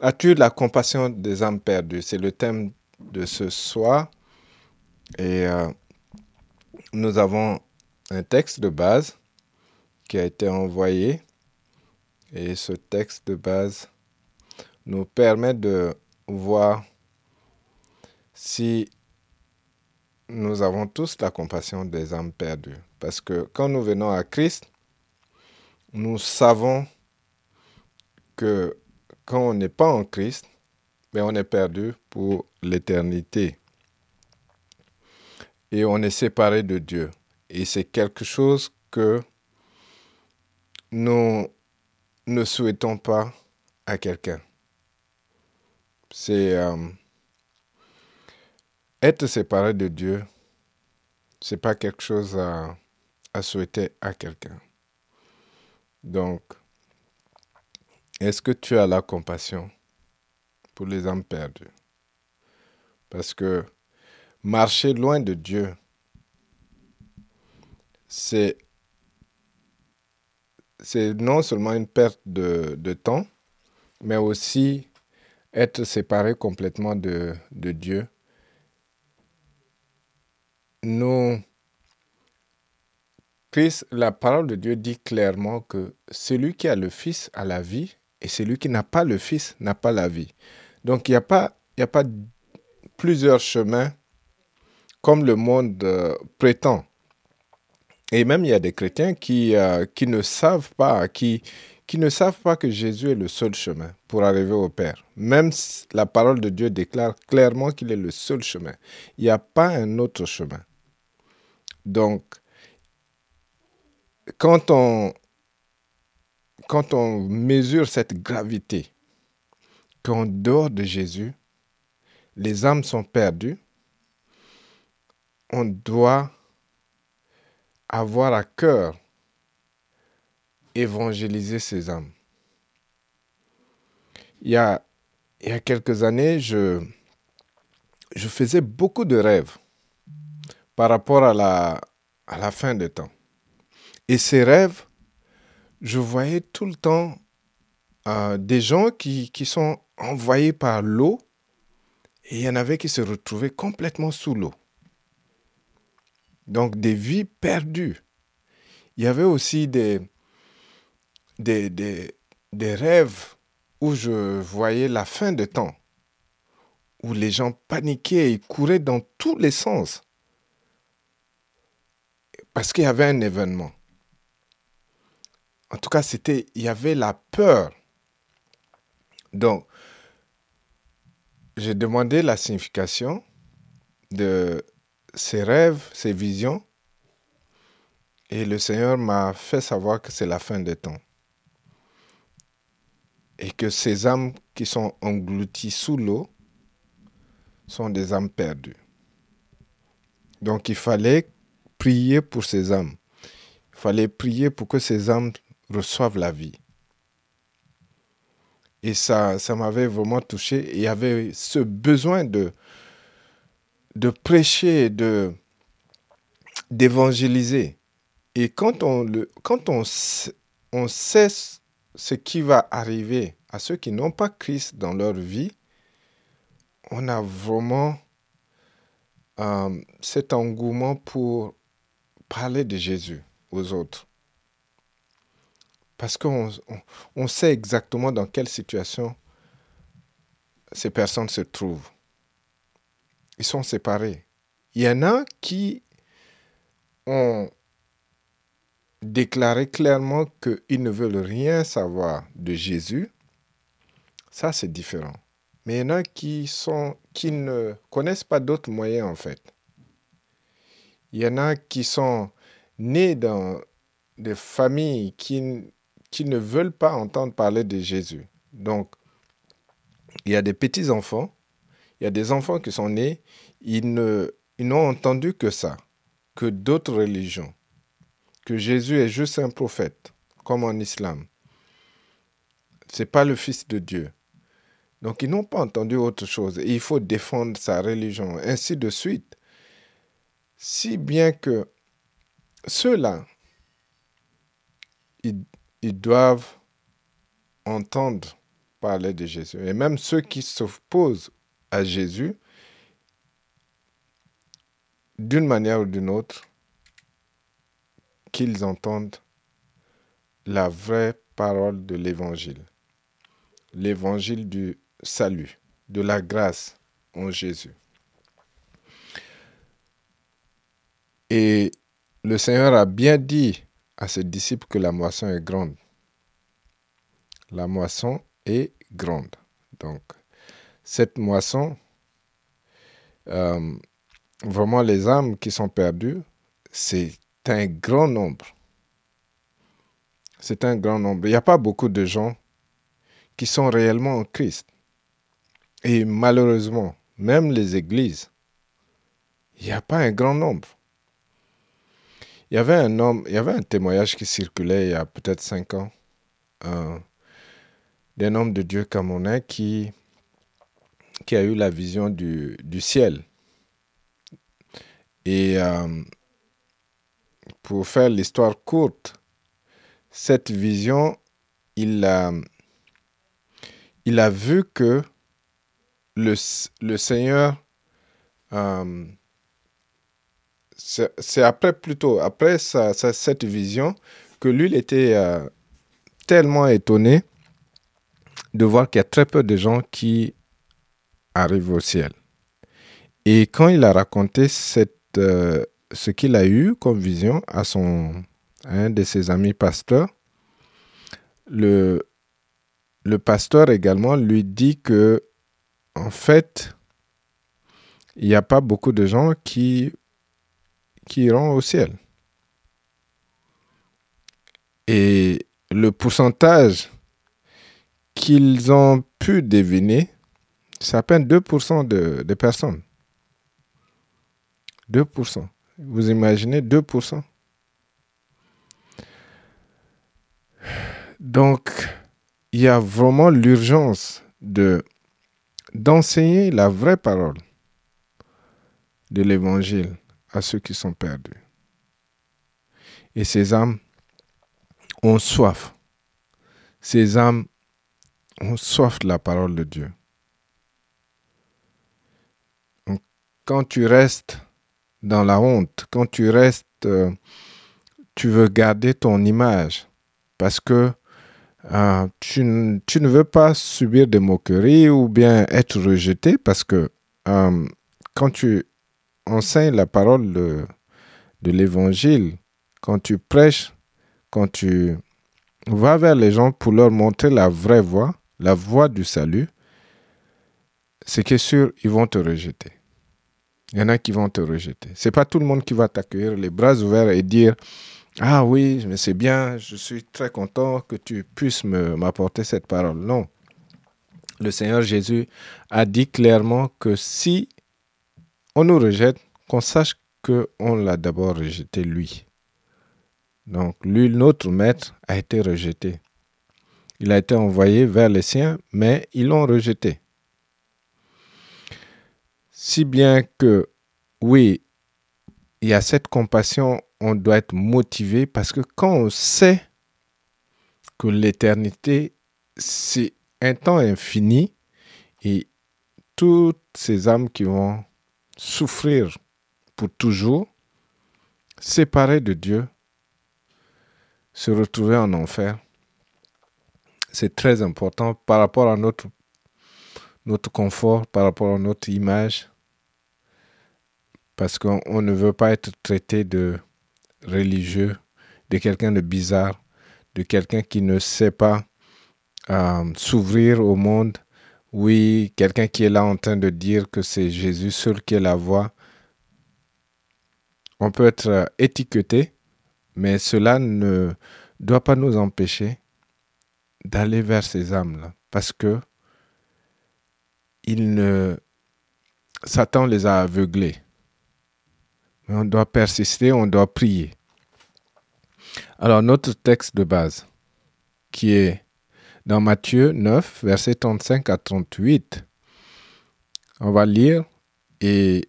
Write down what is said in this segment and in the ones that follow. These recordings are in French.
As-tu la compassion des âmes perdues? C'est le thème de ce soir. Et euh, nous avons un texte de base qui a été envoyé. Et ce texte de base nous permet de voir si nous avons tous la compassion des âmes perdues. Parce que quand nous venons à Christ, nous savons que quand on n'est pas en Christ, mais on est perdu pour l'éternité. Et on est séparé de Dieu. Et c'est quelque chose que nous ne souhaitons pas à quelqu'un. C'est euh, être séparé de Dieu, c'est pas quelque chose à, à souhaiter à quelqu'un. Donc, est-ce que tu as la compassion pour les âmes perdues? Parce que marcher loin de Dieu, c'est non seulement une perte de, temps, mais aussi être séparé complètement de, Dieu. Christ, la parole de Dieu dit clairement que celui qui a le Fils a la vie et celui qui n'a pas le Fils n'a pas la vie. Donc il n'y a, pas, plusieurs chemins comme le monde euh, prétend. Et même il y a des chrétiens qui, euh, ne savent pas, qui ne savent pas que Jésus est le seul chemin pour arriver au Père. Même si la parole de Dieu déclare clairement qu'il est le seul chemin. Il n'y a pas un autre chemin. Donc, quand on, quand on mesure cette gravité, qu'en dehors de Jésus, les âmes sont perdues, on doit avoir à cœur évangéliser ces âmes. Il y a, quelques années, je, je faisais beaucoup de rêves par rapport à la, à la fin des temps. Et ces rêves, je voyais tout le temps euh, des gens qui, sont envoyés par l'eau et il y en avait qui se retrouvaient complètement sous l'eau. Donc des vies perdues. Il y avait aussi des, des rêves où je voyais la fin de temps, où les gens paniquaient et couraient dans tous les sens parce qu'il y avait un événement. En tout cas, c'était, il y avait la peur. Donc, j'ai demandé la signification de ces rêves, ces visions, et le Seigneur m'a fait savoir que c'est la fin des temps. Et que ces âmes qui sont englouties sous l'eau sont des âmes perdues. Donc il fallait prier pour ces âmes. Il fallait prier pour que ces âmes reçoivent la vie. Et ça, ça m'avait vraiment touché. il y avait ce besoin de, de prêcher, de, d'évangéliser. Et quand on, le, quand on, on sait ce qui va arriver à ceux qui n'ont pas Christ dans leur vie, on a vraiment euh, cet engouement pour parler de Jésus aux autres. Parce qu'on on, sait exactement dans quelle situation ces personnes se trouvent. Ils sont séparés. Il y en a qui ont déclaré clairement qu'ils ne veulent rien savoir de Jésus. Ça, c'est différent. Mais il y en a qui, sont, qui ne connaissent pas d'autres moyens, en fait. Il y en a qui sont nés dans des familles qui, qui ne veulent pas entendre parler de Jésus. Donc, il y a des petits-enfants, il y a des enfants qui sont nés, ils, n'ont entendu que ça, que d'autres religions, que Jésus est juste un prophète, comme en islam. Ce n'est pas le Fils de Dieu. Donc, ils n'ont pas entendu autre chose. Et il faut défendre sa religion, ainsi de suite. Si bien que ceux-là, ils, doivent entendre parler de Jésus. Et même ceux qui s'opposent à Jésus, d'une manière ou d'une autre, qu'ils entendent la vraie parole de l'Évangile, l'Évangile du salut, de la grâce en Jésus. Et le Seigneur a bien dit à ses disciples que la moisson est grande. La moisson est grande. Donc, cette moisson, euh, vraiment les âmes qui sont perdues, c'est un grand nombre. C'est un grand nombre. Il n'y a pas beaucoup de gens qui sont réellement en Christ. Et malheureusement, même les églises, il n'y a pas un grand nombre. Il y avait un homme, il y avait un témoignage qui circulait il y a peut-être cinq ans d'un homme de Dieu camerounais qui, qui a eu la vision du, du ciel. Et euh, pour faire l'histoire courte, cette vision, il a, il a vu que le, le Seigneur, euh, c'est après plutôt, après cette vision, que lui, il était euh, tellement étonné de voir qu'il y a très peu de gens qui arrivent au ciel. Et quand il a raconté cette, euh, ce qu'il a eu comme vision à son, un de ses amis pasteurs, le, le pasteur également lui dit que, en fait, il n'y a pas beaucoup de gens qui, qui iront au ciel. Et le pourcentage qu'ils ont pu deviner, c'est à peine 2% de, personnes. 2%. Vous imaginez 2% Donc, il y a vraiment l'urgence de d'enseigner la vraie parole de l'évangile à ceux qui sont perdus. Et ces âmes ont soif. Ces âmes ont soif de la parole de Dieu. Quand tu restes dans la honte, quand tu restes, euh, tu veux garder ton image parce que euh, tu, tu, ne veux pas subir des moqueries ou bien être rejeté parce que euh, quand tu enseignes la parole de, de l'évangile, quand tu prêches, quand tu vas vers les gens pour leur montrer la vraie voie, la voie du salut, c'est que sûr, ils vont te rejeter. Il y en a qui vont te rejeter. C'est pas tout le monde qui va t'accueillir les bras ouverts et dire ah oui, mais c'est bien, je suis très content que tu puisses m'apporter cette parole. Non. Le Seigneur Jésus a dit clairement que si on nous rejette, qu'on sache qu'on l'a d'abord rejeté lui. Donc, lui, notre maître, a été rejeté. Il a été envoyé vers les siens, mais ils l'ont rejeté. Si bien que, oui, il y a cette compassion on doit être motivé parce que quand on sait que l'éternité, c'est un temps infini et toutes ces âmes qui vont souffrir pour toujours, séparées de Dieu, se retrouver en enfer, c'est très important par rapport à notre, notre confort, par rapport à notre image, parce qu'on ne veut pas être traité de religieux, de quelqu'un de bizarre, de quelqu'un qui ne sait pas euh, s'ouvrir au monde. Oui, quelqu'un qui est là en train de dire que c'est Jésus seul qui est la voie. On peut être euh, étiqueté, mais cela ne doit pas nous empêcher d'aller vers ces âmes-là, parce que Satan les a aveuglés on doit persister, on doit prier. Alors notre texte de base, qui est dans Matthieu 9, versets 35 à 38, on va lire et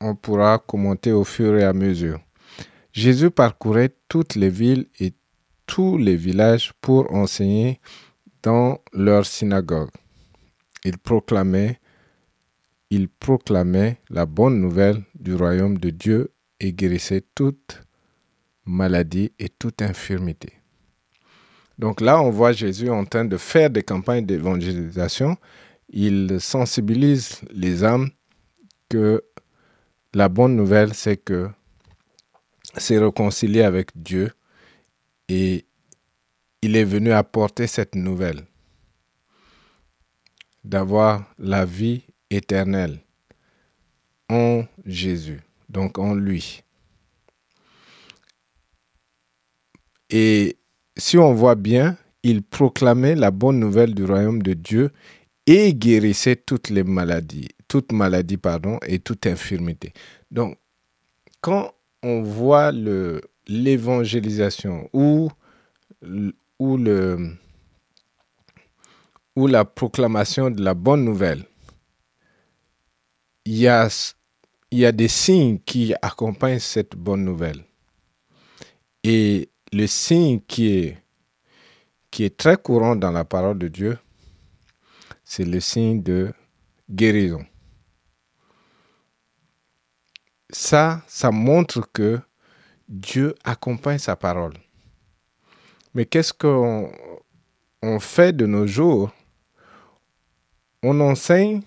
on pourra commenter au fur et à mesure. Jésus parcourait toutes les villes et tous les villages pour enseigner dans leur synagogue. Ils proclamaient, ils proclamaient la bonne nouvelle du royaume de Dieu et guérissaient toute maladie et toute infirmité. Donc là, on voit Jésus en train de faire des campagnes d'évangélisation. Il sensibilise les âmes que la bonne nouvelle, c'est que c'est réconcilié avec Dieu et il est venu apporter cette nouvelle d'avoir la vie éternelle en Jésus, donc en lui. Et si on voit bien, il proclamait la bonne nouvelle du royaume de Dieu et guérissait toutes les maladies, toutes maladies pardon, et toute infirmité. Donc, quand on voit l'évangélisation ou, ou la proclamation de la bonne nouvelle, il y a, il y a des signes qui accompagnent cette bonne nouvelle. Et le signe qui est, très courant dans la parole de Dieu, c'est le signe de guérison. Ça, ça montre que Dieu accompagne sa parole. Mais qu'est-ce qu'on on fait de nos jours? On enseigne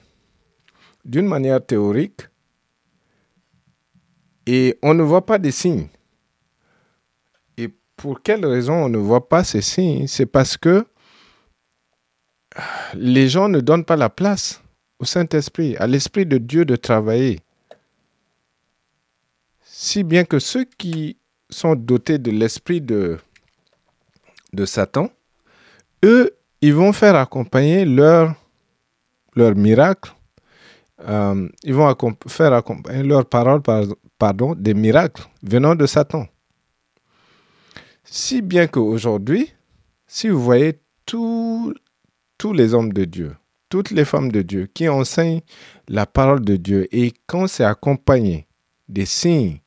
d'une manière théorique et on ne voit pas des signes. Pour quelle raison on ne voit pas ces signes? C'est parce que les gens ne donnent pas la place au Saint-Esprit, à l'Esprit de Dieu de travailler. Si bien que ceux qui sont dotés de l'esprit de, Satan, eux, ils vont faire accompagner leur, leur miracle, euh, ils vont faire accompagner leurs paroles, pardon, des miracles venant de Satan. Si bien qu'aujourd'hui, si vous voyez tous les hommes de Dieu, toutes les femmes de Dieu qui enseignent la parole de Dieu et quand c'est accompagné des signes,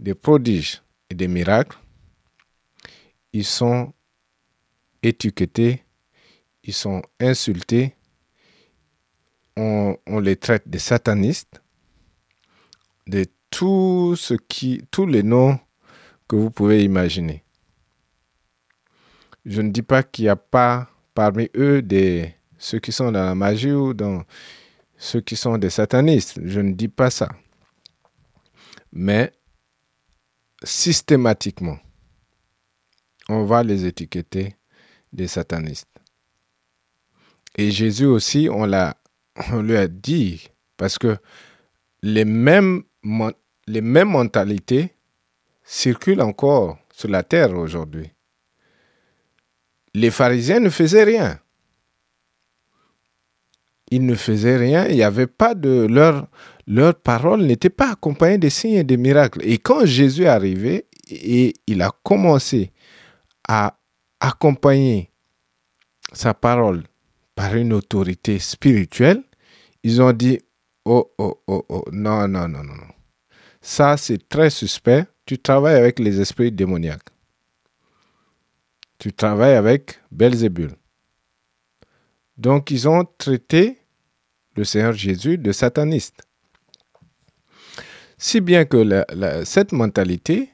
des prodiges et des miracles, ils sont étiquetés, ils sont insultés, on, les traite de satanistes, de tous les noms que vous pouvez imaginer. Je ne dis pas qu'il n'y a pas parmi eux des, ceux qui sont dans la magie ou dans ceux qui sont des satanistes. Je ne dis pas ça. Mais systématiquement, on va les étiqueter des satanistes. Et Jésus aussi, on, l'a, lui a dit, parce que les mêmes mentalités circulent encore sur la terre aujourd'hui. Les pharisiens ne faisaient rien. Ils ne faisaient rien, il n'y avait pas de leur leur parole n'était pas accompagnée de signes et de miracles. Et quand Jésus est arrivé et il a commencé à accompagner sa parole par une autorité spirituelle, ils ont dit, oh, oh, oh, oh, non, non, non, non. Ça, c'est très suspect. Tu travailles avec les esprits démoniaques. Tu travailles avec Belzébul. Donc, ils ont traité le Seigneur Jésus de sataniste. Si bien que cette mentalité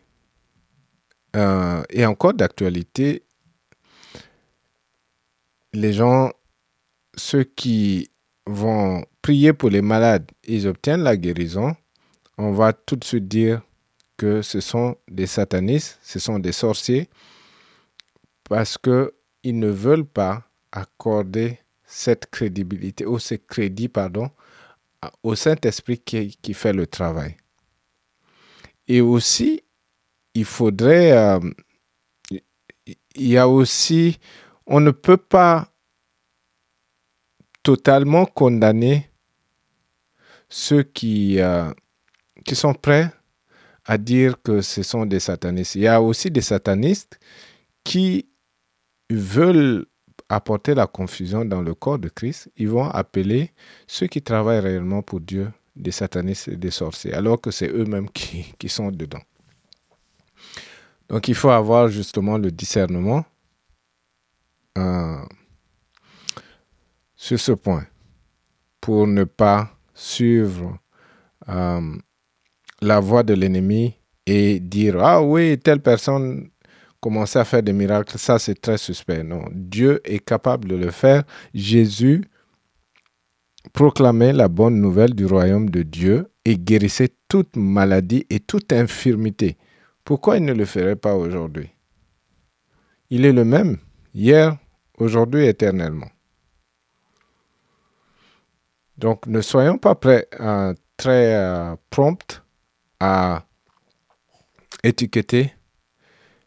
euh, est encore d'actualité. Les gens, ceux qui vont prier pour les malades, ils obtiennent la guérison. On va tout de suite dire que ce sont des satanistes, ce sont des sorciers, parce qu'ils ne veulent pas accorder cette crédibilité, ou ce crédit, pardon, au Saint-Esprit qui fait le travail. Et aussi, il faudrait... Euh, il y a aussi... On ne peut pas totalement condamner ceux qui, euh, qui sont prêts à dire que ce sont des satanistes. Il y a aussi des satanistes qui veulent apporter la confusion dans le corps de Christ. Ils vont appeler ceux qui travaillent réellement pour Dieu des satanistes et des sorciers, alors que c'est eux-mêmes qui, qui, sont dedans. Donc il faut avoir justement le discernement euh, sur ce point pour ne pas suivre euh, la voie de l'ennemi et dire Ah oui, telle personne commençait à faire des miracles, ça c'est très suspect. Non, Dieu est capable de le faire. Jésus proclamait la bonne nouvelle du royaume de Dieu et guérissait toute maladie et toute infirmité. Pourquoi il ne le ferait pas aujourd'hui? Il est le même, hier, aujourd'hui, éternellement. Donc ne soyons pas prêts, euh, très euh, prompts à étiqueter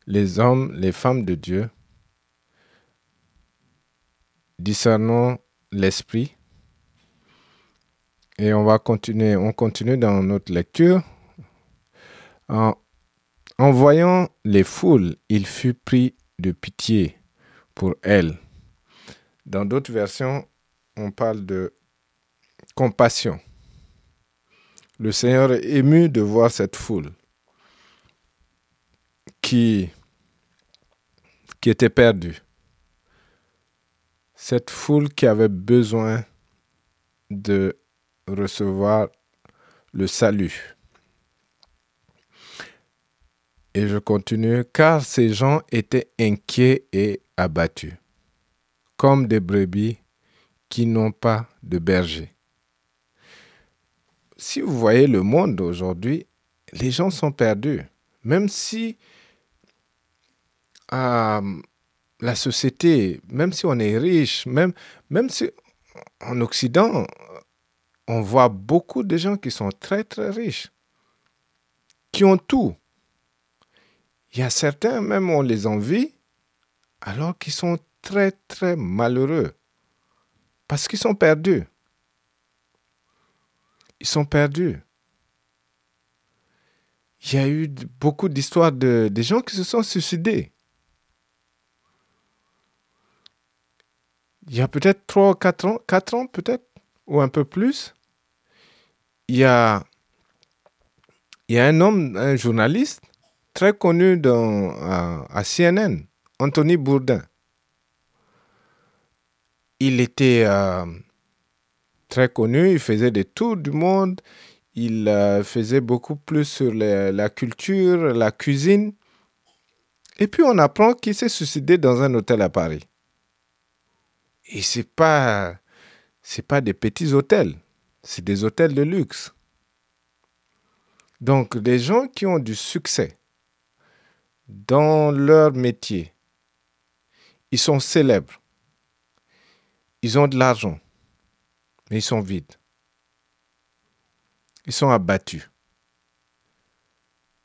les hommes, les femmes de Dieu. Discernons l'esprit. Et on va continuer, on continue dans notre lecture. En, en voyant les foules, il fut pris de pitié pour elles. Dans d'autres versions, on parle de compassion. Le Seigneur est ému de voir cette foule qui, qui était perdue. Cette foule qui avait besoin de recevoir le salut. Et je continue, car ces gens étaient inquiets et abattus, comme des brebis qui n'ont pas de berger si vous voyez le monde aujourd'hui, les gens sont perdus. Même si euh, la société, même si on est riche, même, si en Occident, on voit beaucoup de gens qui sont très très riches, qui ont tout. Il y a certains, même on les envie, alors qu'ils sont très très malheureux, parce qu'ils sont perdus. Ils sont perdus. Il y a eu beaucoup d'histoires de, gens qui se sont suicidés. Il y a peut-être 3 ou 4 ans, 4 ans peut-être, ou un peu plus. Il y a, un homme, un journaliste très connu dans, à, CNN, Anthony Bourdin. Il était euh, très connu, il faisait des tours du monde, il euh, faisait beaucoup plus sur la culture, la cuisine. Et puis on apprend qu'il s'est suicidé dans un hôtel à Paris. Et c'est pas pas des petits hôtels, c'est des hôtels de luxe. Donc des gens qui ont du succès dans leur métier, ils sont célèbres. Ils ont de l'argent mais ils sont vides. Ils sont abattus.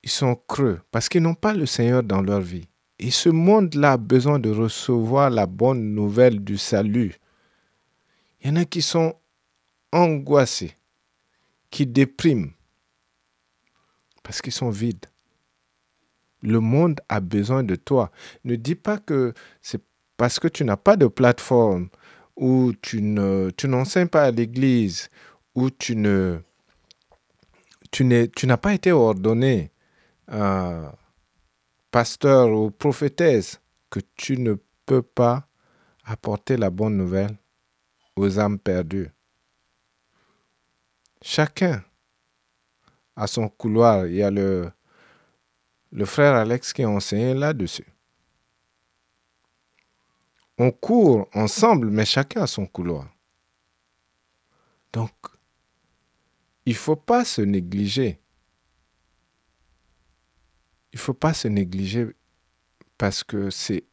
Ils sont creux parce qu'ils n'ont pas le Seigneur dans leur vie. Et ce monde-là a besoin de recevoir la bonne nouvelle du salut. Il y en a qui sont angoissés, qui dépriment parce qu'ils sont vides. Le monde a besoin de toi. Ne dis pas que c'est parce que tu n'as pas de plateforme, où tu ne n'enseignes pas à l'église, où tu n'as pas été ordonné pasteur ou prophétesse que tu ne peux pas apporter la bonne nouvelle aux âmes perdues. Chacun a son couloir. Il y a le, le frère Alex qui a enseigné là-dessus. On court ensemble, mais chacun a son couloir. Donc, il ne faut pas se négliger. Il ne faut pas se négliger parce que c'est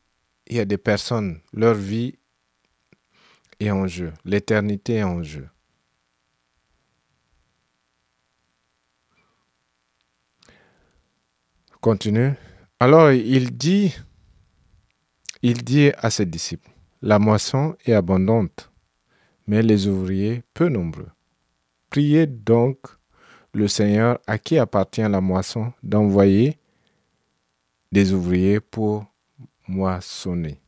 il y a des personnes, leur vie est en jeu, l'éternité est en jeu. Continue. Alors il dit il dit à ses disciples, La moisson est abondante, mais les ouvriers peu nombreux. Priez donc le Seigneur à qui appartient la moisson d'envoyer des ouvriers pour moissonner.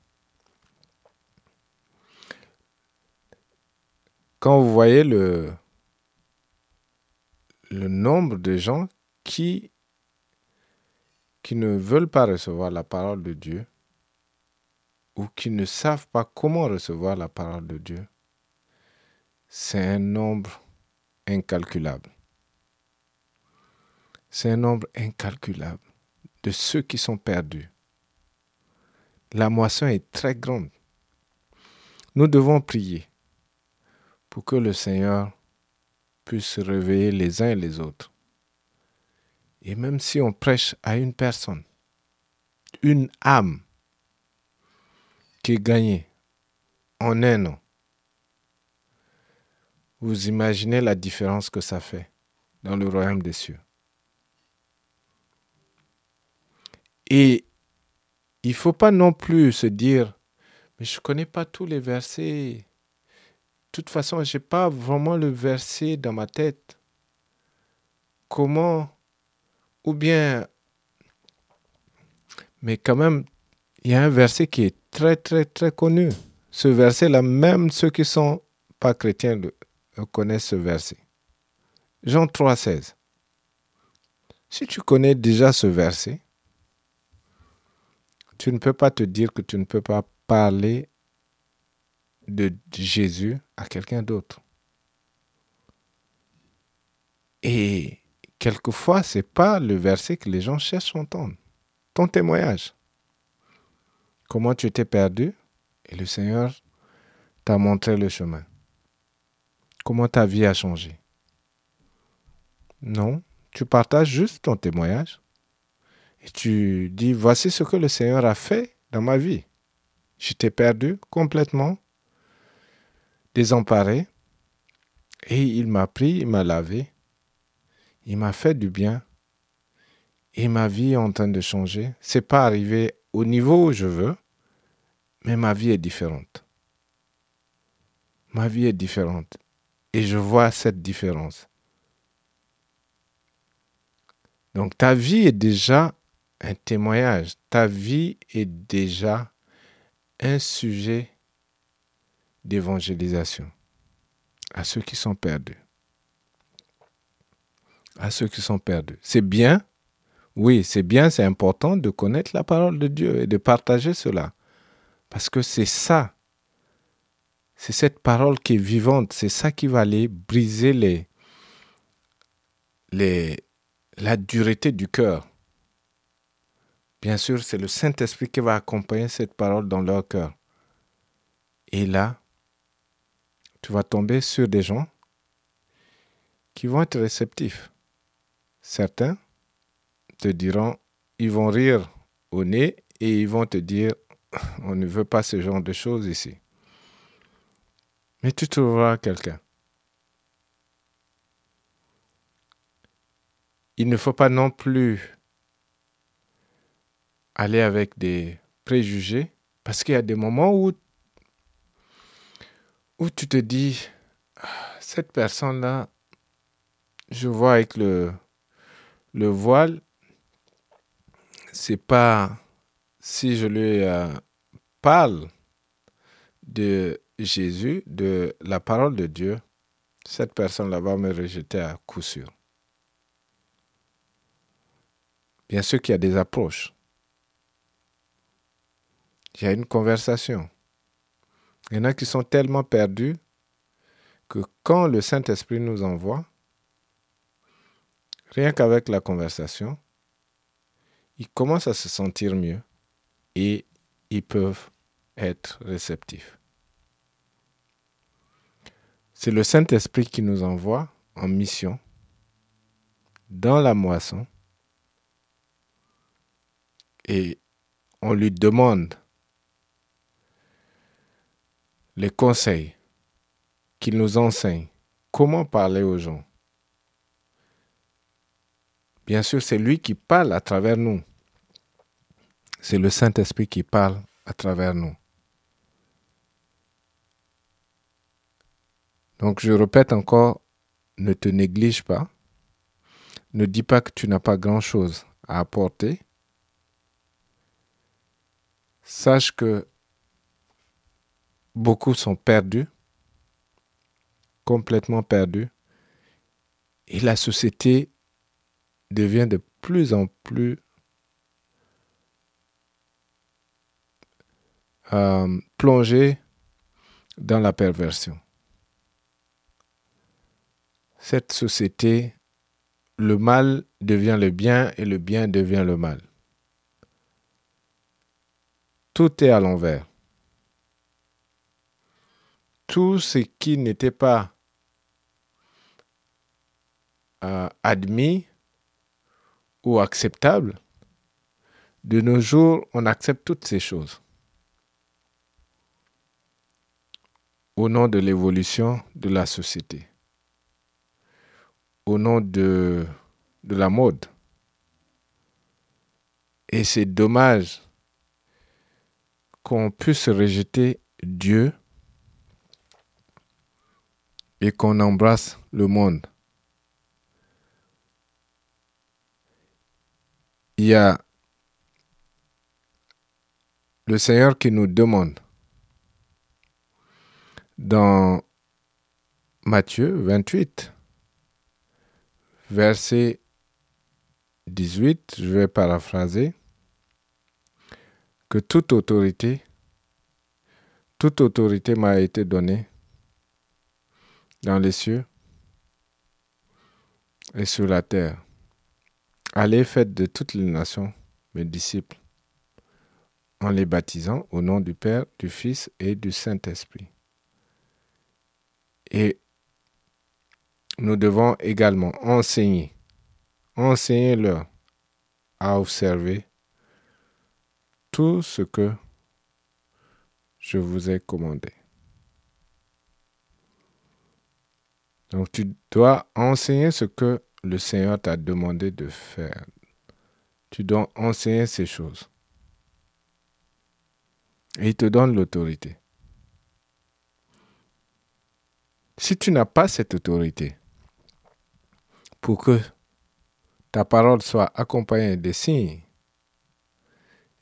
Quand vous voyez le, nombre de gens qui ne veulent pas recevoir la parole de Dieu, ou qui ne savent pas comment recevoir la parole de Dieu, c'est un nombre incalculable. C'est un nombre incalculable de ceux qui sont perdus. La moisson est très grande. Nous devons prier pour que le Seigneur puisse se réveiller les uns et les autres. Et même si on prêche à une personne, une âme qui est gagnée en un an, vous imaginez la différence que ça fait dans le royaume des cieux. Et il ne faut pas non plus se dire, mais je ne connais pas tous les versets. De toute façon, je n'ai pas vraiment le verset dans ma tête. Comment? Ou bien, mais quand même, il y a un verset qui est très, très, très connu. Ce verset-là, même ceux qui ne sont pas chrétiens connaissent ce verset. Jean 3, 16. Si tu connais déjà ce verset, tu ne peux pas te dire que tu ne peux pas parler de Jésus à quelqu'un d'autre. Et quelquefois, ce n'est pas le verset que les gens cherchent à entendre. Ton témoignage. Comment tu t'es perdu et le Seigneur t'a montré le chemin. Comment ta vie a changé. Non, tu partages juste ton témoignage. Tu dis, voici ce que le Seigneur a fait dans ma vie. J'étais perdu complètement, désemparé, et il m'a pris, il m'a lavé, il m'a fait du bien, et ma vie est en train de changer. C'est pas arrivé au niveau où je veux, mais ma vie est différente. Ma vie est différente. Et je vois cette différence. Donc ta vie est déjà un témoignage. Ta vie est déjà un sujet d'évangélisation à ceux qui sont perdus. À ceux qui sont perdus. C'est bien, oui, c'est bien, c'est important de connaître la parole de Dieu et de partager cela. Parce que c'est ça, c'est cette parole qui est vivante, c'est ça qui va aller briser la dureté du cœur. Bien sûr, c'est le Saint-Esprit qui va accompagner cette parole dans leur cœur. Et là, tu vas tomber sur des gens qui vont être réceptifs. Certains te diront, ils vont rire au nez et ils vont te dire, on ne veut pas ce genre de choses ici. Mais tu trouveras quelqu'un. Il ne faut pas non plus aller avec des préjugés parce qu'il y a des moments où, tu te dis, ah, cette personne-là, je vois avec le, le voile, c'est pas si je lui euh, parle de Jésus, de la parole de Dieu, cette personne-là va me rejeter à coup sûr. Bien sûr qu'il y a des approches il y a une conversation. Il y en a qui sont tellement perdus que quand le Saint-Esprit nous envoie, rien qu'avec la conversation, ils commencent à se sentir mieux et ils peuvent être réceptifs. C'est le Saint-Esprit qui nous envoie en mission dans la moisson et on lui demande les conseils qu'il nous enseigne, comment parler aux gens? Bien sûr, c'est lui qui parle à travers nous. C'est le Saint-Esprit qui parle à travers nous. Donc je répète encore, ne te néglige pas. Ne dis pas que tu n'as pas grand-chose à apporter. Sache que beaucoup sont perdus, complètement perdus, et la société devient de plus en plus euh, plongée dans la perversion. cette société, le mal devient le bien et le bien devient le mal. Tout est à l'envers. Tout ce qui n'était pas euh, admis ou acceptable, de nos jours, on accepte toutes ces choses. Au nom de l'évolution de la société. Au nom de, de la mode. Et c'est dommage qu'on puisse rejeter Dieu et qu'on embrasse le monde. Il y a le Seigneur qui nous demande dans Matthieu 28, verset 18, je vais paraphraser, que toute autorité, toute autorité m'a été donnée dans les cieux et sur la terre. Allez, faites de toutes les nations mes disciples, en les baptisant au nom du Père, du Fils et du Saint-Esprit. Et nous devons également enseigner, enseigner-leur à observer tout ce que je vous ai commandé. Donc tu dois enseigner ce que le Seigneur t'a demandé de faire. Tu dois enseigner ces choses. Et il te donne l'autorité. Si tu n'as pas cette autorité, pour que ta parole soit accompagnée des signes,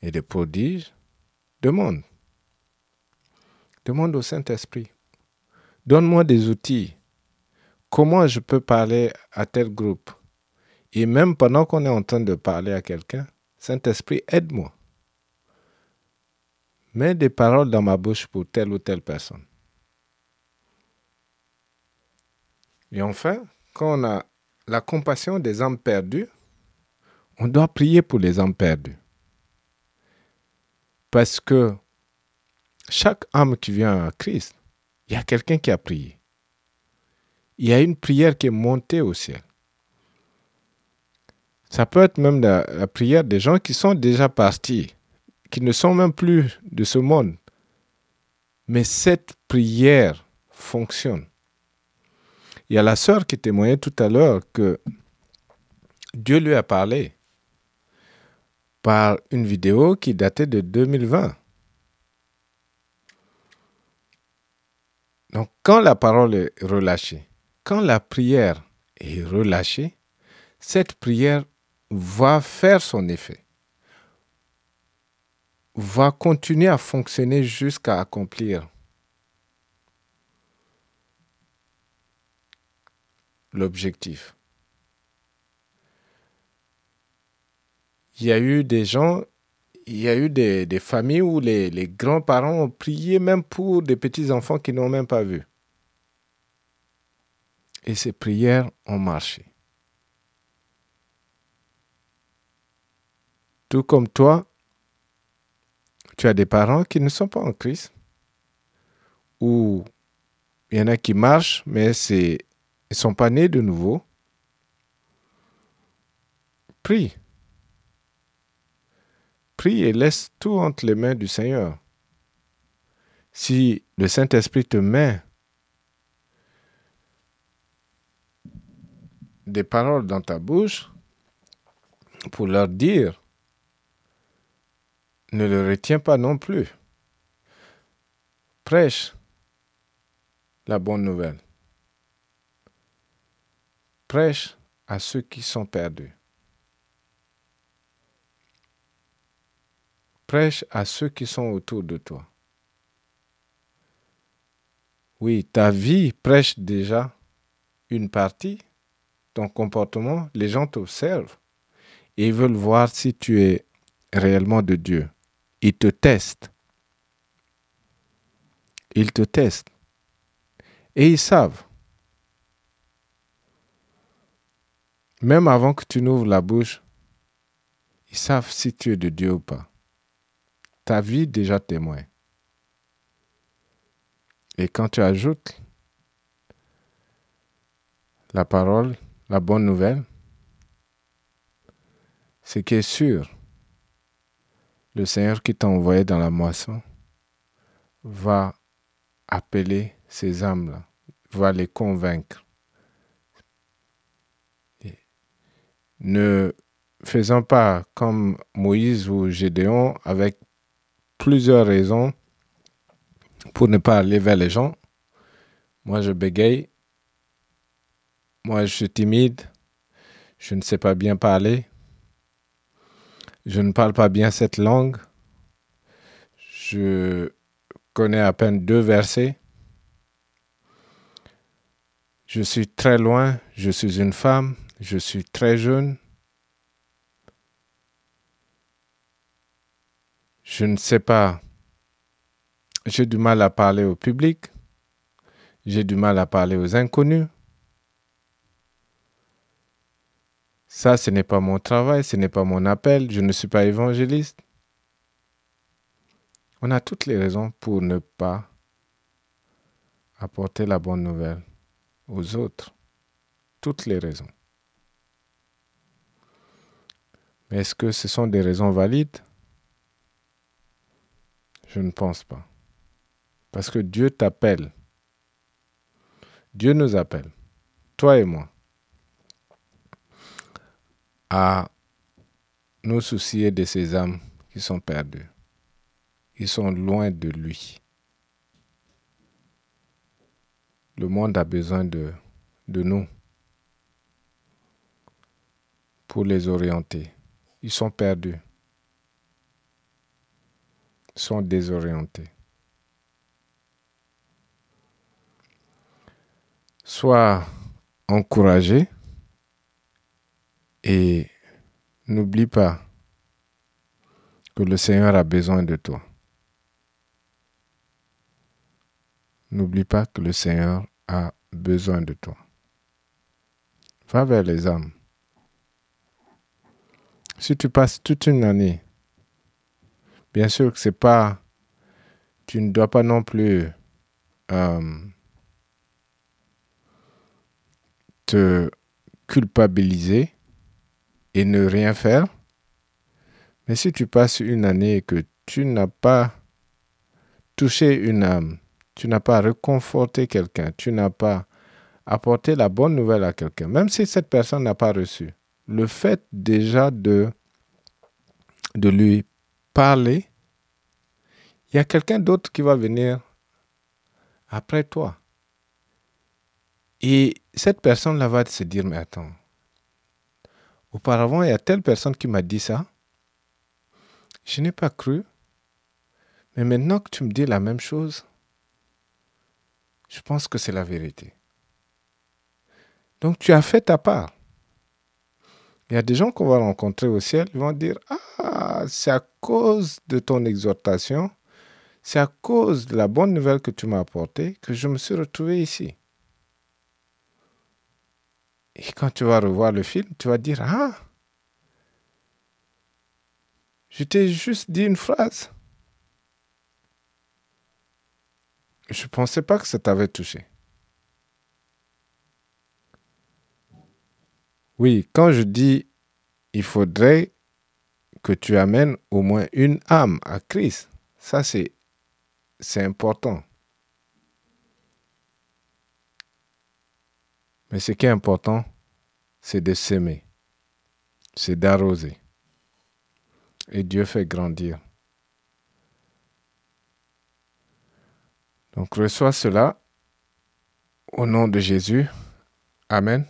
et des prodiges, demande. Demande au Saint-Esprit. Donne-moi des outils. Comment je peux parler à tel groupe? Et même pendant qu'on est en train de parler à quelqu'un, Saint-Esprit, aide-moi. Mets des paroles dans ma bouche pour telle ou telle personne. Et enfin, quand on a la compassion des âmes perdues, on doit prier pour les âmes perdues. Parce que chaque âme qui vient à Christ, il y a quelqu'un qui a prié. Il y a une prière qui est montée au ciel. Ça peut être même la, prière des gens qui sont déjà partis, qui ne sont même plus de ce monde. Mais cette prière fonctionne. Il y a la sœur qui témoignait tout à l'heure que Dieu lui a parlé par une vidéo qui datait de 2020. Donc quand la parole est relâchée, quand la prière est relâchée, cette prière va faire son effet, va continuer à fonctionner jusqu'à accomplir l'objectif. il y a eu des gens, il y a eu des, familles où les, les grands-parents ont prié même pour des petits-enfants qui n'ont même pas vu. Et ces prières ont marché. Tout comme toi, tu as des parents qui ne sont pas en Christ, ou il y en a qui marchent, mais ils ne sont pas nés de nouveau. Prie. Prie et laisse tout entre les mains du Seigneur. Si le Saint-Esprit te met des paroles dans ta bouche pour leur dire, ne le retiens pas non plus. Prêche la bonne nouvelle. Prêche à ceux qui sont perdus. Prêche à ceux qui sont autour de toi. Oui, ta vie prêche déjà une partie, ton comportement, les gens t'observent et ils veulent voir si tu es réellement de Dieu. Ils te testent. Ils te testent. Et ils savent. Même avant que tu n'ouvres la bouche, ils savent si tu es de Dieu ou pas. Ta vie déjà témoin. Et quand tu ajoutes la parole, la bonne nouvelle, c'est qui est sûr, le Seigneur qui t'a envoyé dans la moisson va appeler ces âmes-là, va les convaincre. Ne faisons pas comme Moïse ou Gédéon avec plusieurs raisons pour ne pas aller vers les gens. Moi, je bégaye. Moi, je suis timide. Je ne sais pas bien parler. Je ne parle pas bien cette langue. Je connais à peine deux versets. Je suis très loin. Je suis une femme. Je suis très jeune. Je ne sais pas. J'ai du mal à parler au public. J'ai du mal à parler aux inconnus. Ça, ce n'est pas mon travail, ce n'est pas mon appel. Je ne suis pas évangéliste. On a toutes les raisons pour ne pas apporter la bonne nouvelle aux autres. Toutes les raisons. Mais est-ce que ce sont des raisons valides? Je ne pense pas. Parce que Dieu t'appelle. Dieu nous appelle, toi et moi, à nous soucier de ces âmes qui sont perdues. Ils sont loin de lui. Le monde a besoin de, nous pour les orienter. Ils sont perdus sont désorientés. Sois encouragé et n'oublie pas que le Seigneur a besoin de toi. N'oublie pas que le Seigneur a besoin de toi. Va vers les âmes. Si tu passes toute une année Bien sûr que c'est pas. Tu ne dois pas non plus euh, te culpabiliser et ne rien faire. Mais si tu passes une année et que tu n'as pas touché une âme, tu n'as pas réconforté quelqu'un, tu n'as pas apporté la bonne nouvelle à quelqu'un, même si cette personne n'a pas reçu, le fait déjà de, de lui parler, il y a quelqu'un d'autre qui va venir après toi. Et cette personne-là va se dire, mais attends, auparavant, il y a telle personne qui m'a dit ça. Je n'ai pas cru. Mais maintenant que tu me dis la même chose, je pense que c'est la vérité. Donc tu as fait ta part. Il y a des gens qu'on va rencontrer au ciel, ils vont dire, ah, c'est à cause de ton exhortation, c'est à cause de la bonne nouvelle que tu m'as apportée que je me suis retrouvé ici. Et quand tu vas revoir le film, tu vas dire, ah, je t'ai juste dit une phrase. Je ne pensais pas que ça t'avait touché. Oui, quand je dis il faudrait que tu amènes au moins une âme à Christ, ça c'est important. Mais ce qui est important, c'est de s'aimer, c'est d'arroser. Et Dieu fait grandir. Donc reçois cela au nom de Jésus. Amen.